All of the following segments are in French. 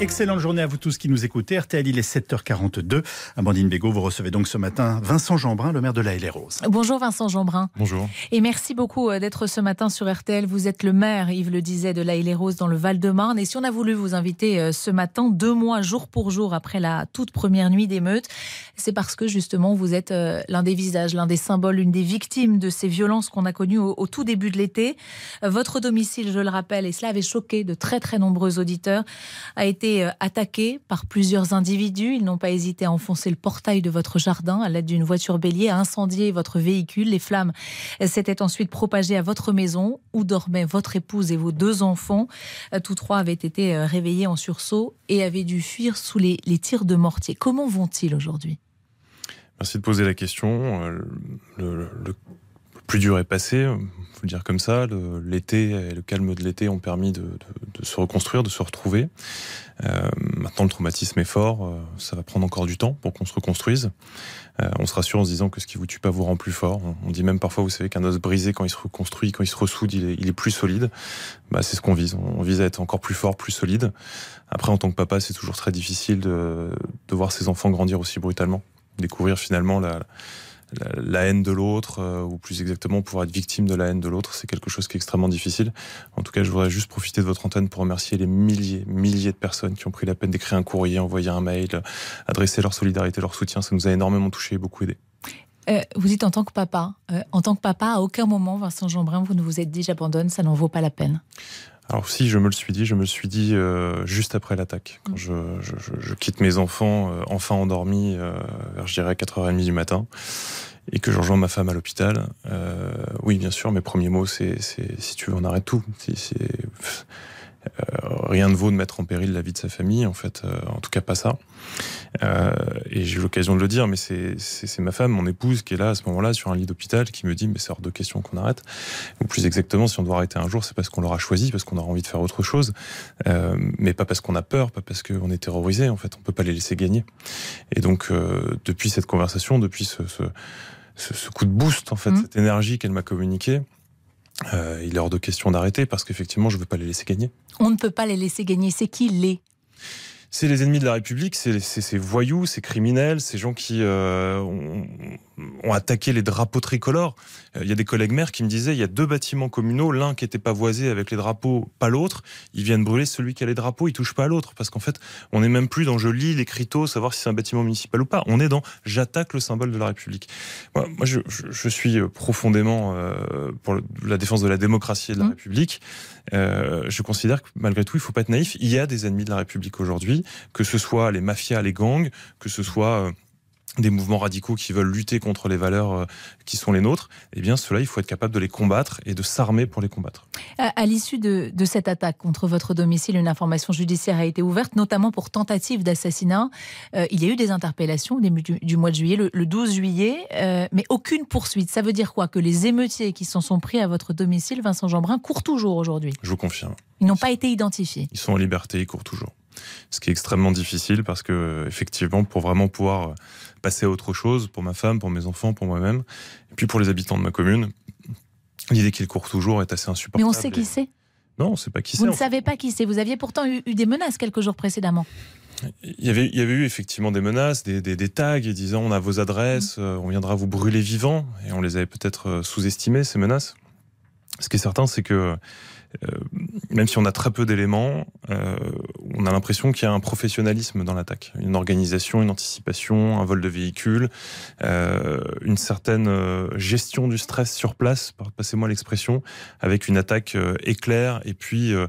Excellente journée à vous tous qui nous écoutez. RTL, il est 7h42. Amandine Bégaud, vous recevez donc ce matin Vincent Jeanbrun, le maire de la Bonjour Vincent Jeanbrun. Bonjour. Et merci beaucoup euh, d'être ce matin sur RTL. Vous êtes le maire, Yves le disait, de la dans le Val-de-Marne. Et si on a voulu vous inviter euh, ce matin, deux mois jour pour jour après la toute première nuit d'émeute, c'est parce que justement vous êtes euh, l'un des visages, l'un des symboles, l'une des victimes de ces violences qu'on a connues au, au, tout début de l'été. Votre domicile, je le rappelle, et cela avait choqué de très très nombreux auditeurs, a été euh, attaqués par plusieurs individus. Ils n'ont pas hésité à enfoncer le portail de votre jardin à l'aide d'une voiture bélier, à incendier votre véhicule. Les flammes s'étaient ensuite propagées à votre maison où dormaient votre épouse et vos deux enfants. Euh, tous trois avaient été euh, réveillés en sursaut et avaient dû fuir sous les, tirs de mortier. Comment vont-ils aujourd'hui? Merci de poser la question. Le plus dur est passé faut le dire comme ça. L'été et le calme de l'été ont permis de, se reconstruire, de se retrouver. Euh, maintenant, le traumatisme est fort. Euh, ça va prendre encore du temps pour qu'on se reconstruise. Euh, on se rassure en se disant que ce qui vous tue pas vous rend plus fort. On, dit même parfois, vous savez, qu'un os brisé, quand il se reconstruit, quand il se ressoude, il est, plus solide. Bah, c'est ce qu'on vise. On vise à être encore plus fort, plus solide. Après, en tant que papa, c'est toujours très difficile de, voir ses enfants grandir aussi brutalement. Découvrir finalement la, la, haine de l'autre, euh, ou plus exactement pouvoir être victime de la haine de l'autre, c'est quelque chose qui est extrêmement difficile. En tout cas, je voudrais juste profiter de votre antenne pour remercier les milliers, milliers de personnes qui ont pris la peine d'écrire un courrier, envoyer un mail, adresser leur solidarité, leur soutien. Ça nous a énormément touché et beaucoup aidé. Euh, vous dites en tant que papa, euh, en tant que papa, à aucun moment, Vincent Jeanbrun, vous ne vous êtes dit j'abandonne, ça n'en vaut pas la peine. Alors si je me le suis dit, je me le suis dit euh, juste après l'attaque, quand je, quitte mes enfants euh, enfin endormis euh, vers je dirais 4h30 du matin et que je rejoins ma femme à l'hôpital. Euh, oui, bien sûr, mes premiers mots c'est si tu veux on arrête tout. Rien ne vaut de mettre en péril la vie de sa famille, en fait, euh, en tout cas pas ça. Euh, et j'ai eu l'occasion de le dire, mais c'est ma femme, mon épouse, qui est là à ce moment-là sur un lit d'hôpital, qui me dit mais c'est hors de question qu'on arrête. Ou plus exactement, si on doit arrêter un jour, c'est parce qu'on l'aura choisi, parce qu'on aura envie de faire autre chose, euh, mais pas parce qu'on a peur, pas parce qu'on est terrorisé. En fait, on peut pas les laisser gagner. Et donc, euh, depuis cette conversation, depuis ce, ce, ce, ce coup de boost, en fait, mmh. cette énergie qu'elle m'a communiquée, euh, il est hors de question d'arrêter parce qu'effectivement, je ne veux pas les laisser gagner. On ne peut pas les laisser gagner. C'est qui les? C'est les ennemis de la République, c'est ces voyous, ces criminels, ces gens qui euh, ont, ont, attaqué les drapeaux tricolores. Il euh, y a des collègues maires qui me disaient il y a deux bâtiments communaux, l'un qui était pavoisé avec les drapeaux, pas l'autre. Ils viennent brûler celui qui a les drapeaux, ils touchent pas à l'autre parce qu'en fait, on n'est même plus dans je lis l'écriteau, savoir si c'est un bâtiment municipal ou pas. On est dans j'attaque le symbole de la République. Moi, moi je, je, suis profondément euh, pour la défense de la démocratie et de la mmh. République. Euh, je considère que malgré tout, il faut pas être naïf. Il y a des ennemis de la République aujourd'hui, que ce soit les mafias, les gangs, que ce soit euh, des mouvements radicaux qui veulent lutter contre les valeurs euh, qui sont les nôtres, eh bien, cela, il faut être capable de les combattre et de s'armer pour les combattre. À, à l'issue de, de, cette attaque contre votre domicile, une information judiciaire a été ouverte, notamment pour tentative d'assassinat. Euh, il y a eu des interpellations au début du, du mois de juillet, le, le 12 juillet, euh, mais aucune poursuite. Ça veut dire quoi? Que les émeutiers qui s'en sont pris à votre domicile, Vincent Jeanbrun, courent toujours aujourd'hui? Je vous confirme. Ils n'ont pas été identifiés? Ils sont en liberté, ils courent toujours. Ce qui est extrêmement difficile parce que, effectivement, pour vraiment pouvoir passer à autre chose pour ma femme, pour mes enfants, pour moi-même, et puis pour les habitants de ma commune. L'idée qu'il court toujours est assez insupportable. Mais on sait qui c'est Non, on ne sait pas qui c'est. Vous ne savez pas qui c'est. Vous aviez pourtant eu, eu, des menaces quelques jours précédemment. Il y, avait, il y avait eu effectivement des menaces, des, des, des tags disant on a vos adresses, mmh. on viendra vous brûler vivant, et on les avait peut-être euh, sous-estimées, ces menaces. Ce qui est certain, c'est que euh, même si on a très peu d'éléments, euh, on a l'impression qu'il y a un professionnalisme dans l'attaque, une organisation, une anticipation, un vol de véhicule, euh, une certaine euh, gestion du stress sur place, passez-moi l'expression, avec une attaque euh, éclair et puis euh,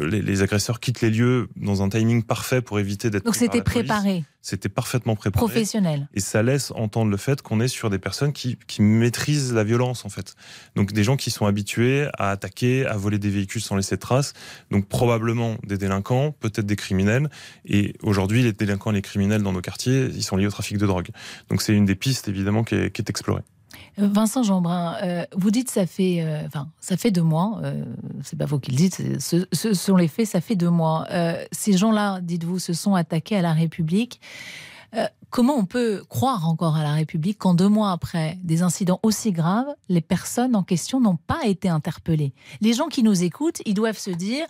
les, les, agresseurs quittent les lieux dans un timing parfait pour éviter d'être. Donc c'était préparé. C'était parfaitement préparé. Professionnel. Et ça laisse entendre le fait qu'on est sur des personnes qui, qui maîtrisent la violence en fait. Donc des gens qui sont habitués à attaquer, à voler des véhicules sans laisser de traces. Donc probablement des délinquants, peut-être des criminels. Et aujourd'hui, les délinquants et les criminels dans nos quartiers, ils sont liés au trafic de drogue. Donc c'est une des pistes évidemment qui est, qui est explorée. Vincent Jeanbrun, euh, vous dites ça fait, euh, ça fait deux mois. Euh, c'est pas vous qui le dites, ce, ce, sont les faits. Ça fait deux mois. Euh, ces gens-là, dites-vous, se sont attaqués à la République. Euh, comment on peut croire encore à la République quand deux mois après des incidents aussi graves, les personnes en question n'ont pas été interpellées? Les gens qui nous écoutent, ils doivent se dire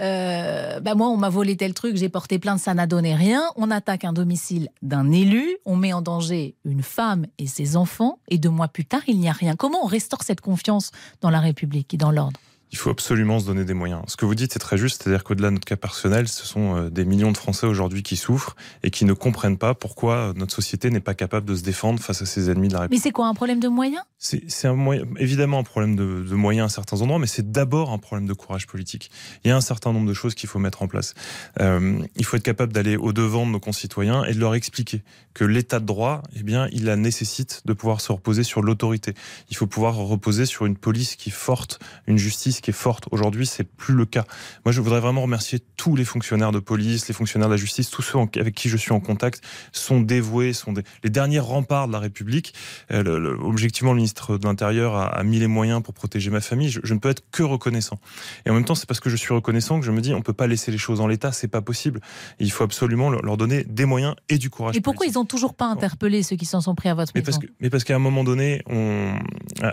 euh, bah moi, on m'a volé tel truc, j'ai porté plainte, ça n'a donné rien. On attaque un domicile d'un élu, on met en danger une femme et ses enfants, et deux mois plus tard, il n'y a rien. Comment on restaure cette confiance dans la République et dans l'ordre? Il faut absolument se donner des moyens. Ce que vous dites est très juste, c'est-à-dire qu'au-delà de notre cas personnel, ce sont euh, des millions de Français aujourd'hui qui souffrent et qui ne comprennent pas pourquoi notre société n'est pas capable de se défendre face à ses ennemis de la République. Mais c'est quoi un problème de moyens? C'est un moyen, évidemment un problème de, de, moyens à certains endroits, mais c'est d'abord un problème de courage politique. Il y a un certain nombre de choses qu'il faut mettre en place. Euh, il faut être capable d'aller au devant de nos concitoyens et de leur expliquer que l'état de droit, eh bien, il la nécessite de pouvoir se reposer sur l'autorité. Il faut pouvoir reposer sur une police qui est forte, une justice qui est forte. Aujourd'hui, c'est plus le cas. Moi, je voudrais vraiment remercier tous les fonctionnaires de police, les fonctionnaires de la justice, tous ceux avec qui je suis en contact sont dévoués, sont des, les derniers remparts de la République. Euh, le, objectivement, le ministre de l'Intérieur a, a, mis les moyens pour protéger ma famille. Je, je, ne peux être que reconnaissant. Et en même temps, c'est parce que je suis reconnaissant que je me dis, on peut pas laisser les choses en l'état, c'est pas possible. Et il faut absolument leur donner des moyens et du courage. Et pourquoi politique. ils ont toujours pas interpellé ceux qui s'en sont pris à votre mais maison parce que, Mais parce qu'à un moment donné, on,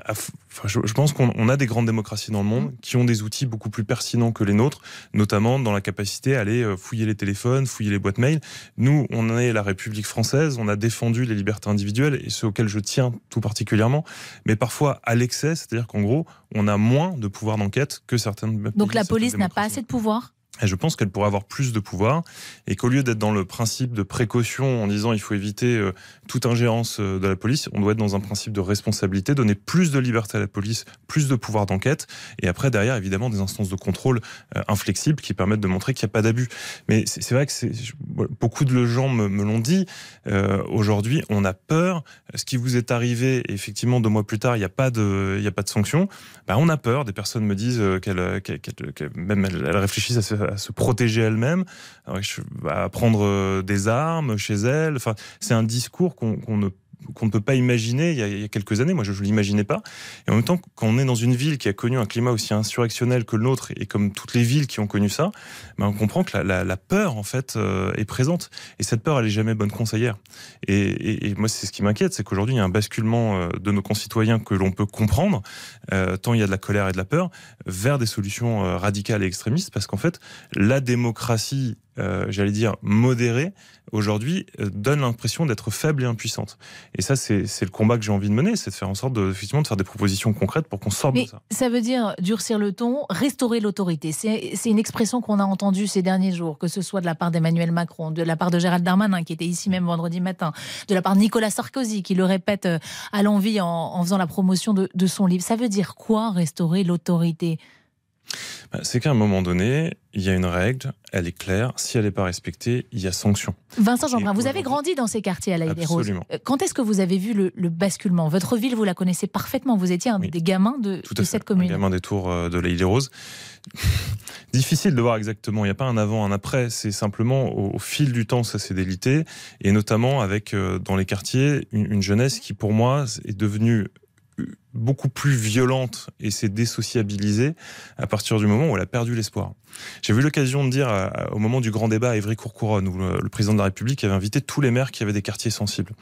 enfin, je, je pense qu'on a des grandes démocraties dans le monde qui ont des outils beaucoup plus pertinents que les nôtres, notamment dans la capacité à aller euh, fouiller les téléphones, fouiller les boîtes mail. Nous, on est la République française, on a défendu les libertés individuelles et ce auquel je tiens tout particulièrement, mais parfois à l'excès, c'est-à-dire qu'en gros, on a moins de pouvoir d'enquête que certaines. Donc la police n'a pas assez de pouvoir? Et je pense qu'elle pourrait avoir plus de pouvoir et qu'au lieu d'être dans le principe de précaution en disant il faut éviter euh, toute ingérence euh, de la police, on doit être dans un principe de responsabilité, donner plus de liberté à la police, plus de pouvoir d'enquête et après derrière évidemment des instances de contrôle euh, inflexibles qui permettent de montrer qu'il n'y a pas d'abus. Mais c'est vrai que beaucoup de gens me, l'ont dit. Euh, Aujourd'hui, on a peur. Ce qui vous est arrivé, effectivement, deux mois plus tard, il n'y a pas de, il y a pas de sanction. Ben, on a peur. Des personnes me disent qu'elles, qu qu même elles, elles réfléchissent à se à se protéger elle-même, à prendre des armes chez elle. Enfin, c'est un discours qu'on qu ne qu'on ne peut pas imaginer il y a, quelques années. Moi, je ne l'imaginais pas. Et en même temps, quand on est dans une ville qui a connu un climat aussi insurrectionnel que le nôtre, et comme toutes les villes qui ont connu ça, ben on comprend que la, peur, en fait, euh, est présente. Et cette peur, elle est jamais bonne conseillère. Et, moi, c'est ce qui m'inquiète, c'est qu'aujourd'hui, il y a un basculement euh, de nos concitoyens que l'on peut comprendre, euh, tant il y a de la colère et de la peur, vers des solutions radicales et extrémistes, parce qu'en fait, la démocratie euh, j'allais dire, modérée, aujourd'hui, euh, donne l'impression d'être faible et impuissante. Et ça, c'est le combat que j'ai envie de mener, c'est de faire en sorte de, effectivement, de faire des propositions concrètes pour qu'on sorte Mais de ça. Ça veut dire durcir le ton, restaurer l'autorité. C'est une expression qu'on a entendue ces derniers jours, que ce soit de la part d'Emmanuel Macron, de la part de Gérald Darmanin, qui était ici même vendredi matin, de la part de Nicolas Sarkozy, qui le répète euh, à l'envie en, en, faisant la promotion de, de son livre. Ça veut dire quoi, restaurer l'autorité? C'est qu'à un moment donné, il y a une règle, elle est claire. Si elle n'est pas respectée, il y a sanction. Vincent Jeanbrun, vous avez grandi dans ces quartiers à la des Roses. Quand est-ce que vous avez vu le, le, basculement? Votre ville, vous la connaissez parfaitement. Vous étiez un oui. des gamins de, Tout de cette commune. Un gamin des tours euh, de la des Roses. Difficile de voir exactement. Il n'y a pas un avant, un après. C'est simplement au, au, fil du temps, ça s'est délité. Et notamment avec, euh, dans les quartiers, une, une jeunesse qui, pour moi, est devenue beaucoup plus violente et s'est désociabilisée à partir du moment où elle a perdu l'espoir. J'ai eu l'occasion de dire à, au moment du grand débat à Évry-Courcouronne où le, le, président de la République avait invité tous les maires qui avaient des quartiers sensibles.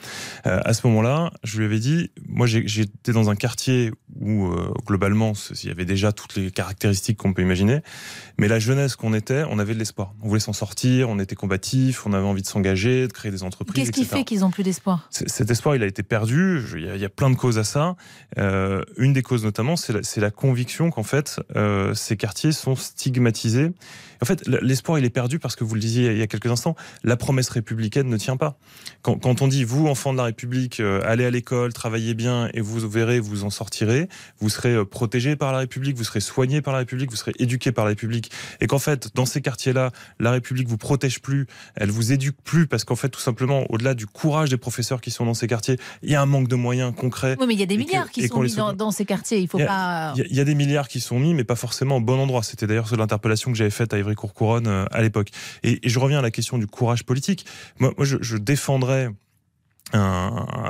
Euh, à ce moment-là, je lui avais dit, moi j'étais dans un quartier où euh, globalement il y avait déjà toutes les caractéristiques qu'on peut imaginer, mais la jeunesse qu'on était, on avait de l'espoir. On voulait s'en sortir, on était combatif, on avait envie de s'engager, de créer des entreprises. Qu'est-ce qui fait qu'ils ont plus d'espoir? Cet espoir, il a été perdu. Il y, a, il y a plein de causes à ça. Euh, une des causes notamment, c'est la, la, conviction qu'en fait euh, ces quartiers sont stigmatisés en fait, l'espoir, il est perdu parce que vous le disiez il y a quelques instants, la promesse républicaine ne tient pas. Quand, quand on dit, vous, enfants de la République, euh, allez à l'école, travaillez bien et vous verrez, vous en sortirez, vous serez euh, protégé par la République, vous serez soigné par la République, vous serez éduqué par la République. Et qu'en fait, dans ces quartiers-là, la République vous protège plus, elle vous éduque plus parce qu'en fait, tout simplement, au-delà du courage des professeurs qui sont dans ces quartiers, il y a un manque de moyens concrets. Oui, mais il y a des milliards que, qui sont dans, dans, ces quartiers. Il faut il y a, pas. Il y, a des milliards qui sont mis, mais pas forcément au bon endroit. C'était d'ailleurs l'interpellation que j'avais faite à Ivry-Courcouronne à l'époque. Et, et, je reviens à la question du courage politique. Moi, moi je, je défendrais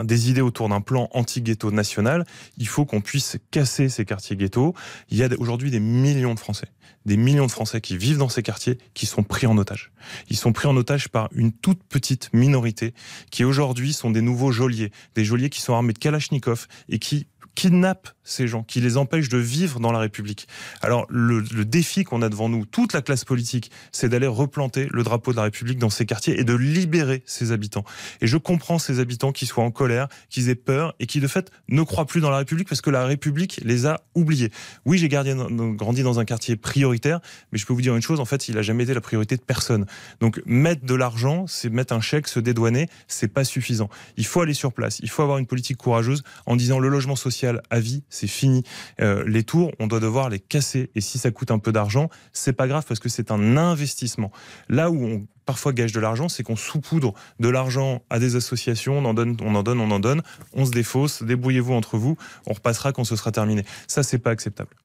des idées autour d'un plan anti-ghetto national, il faut qu'on puisse casser ces quartiers ghetto. Il y a aujourd'hui des millions de Français, des millions de Français qui vivent dans ces quartiers, qui sont pris en otage. Ils sont pris en otage par une toute petite minorité qui aujourd'hui sont des nouveaux geôliers, des geôliers qui sont armés de Kalachnikov et qui kidnappent ces gens, qui les empêchent de vivre dans la République. Alors le, défi qu'on a devant nous, toute la classe politique, c'est d'aller replanter le drapeau de la République dans ces quartiers et de libérer ces habitants. Et je comprends ces habitants qui soient en colère, qui aient peur et qui de fait ne croient plus dans la République parce que la République les a oubliés. Oui, j'ai grandi dans un quartier prioritaire, mais je peux vous dire une chose, en fait, il a jamais été la priorité de personne. Donc mettre de l'argent, c'est mettre un chèque, se dédouaner, c'est pas suffisant. Il faut aller sur place, il faut avoir une politique courageuse en disant le logement social à vie, c'est fini. Euh, les tours, on doit devoir les casser. Et si ça coûte un peu d'argent, c'est pas grave parce que c'est un investissement. Là où on parfois gage de l'argent, c'est qu'on saupoudre de l'argent à des associations, on en donne, on en donne, on en donne, on se défausse, débrouillez-vous entre vous, on repassera quand ce sera terminé. Ça, c'est pas acceptable.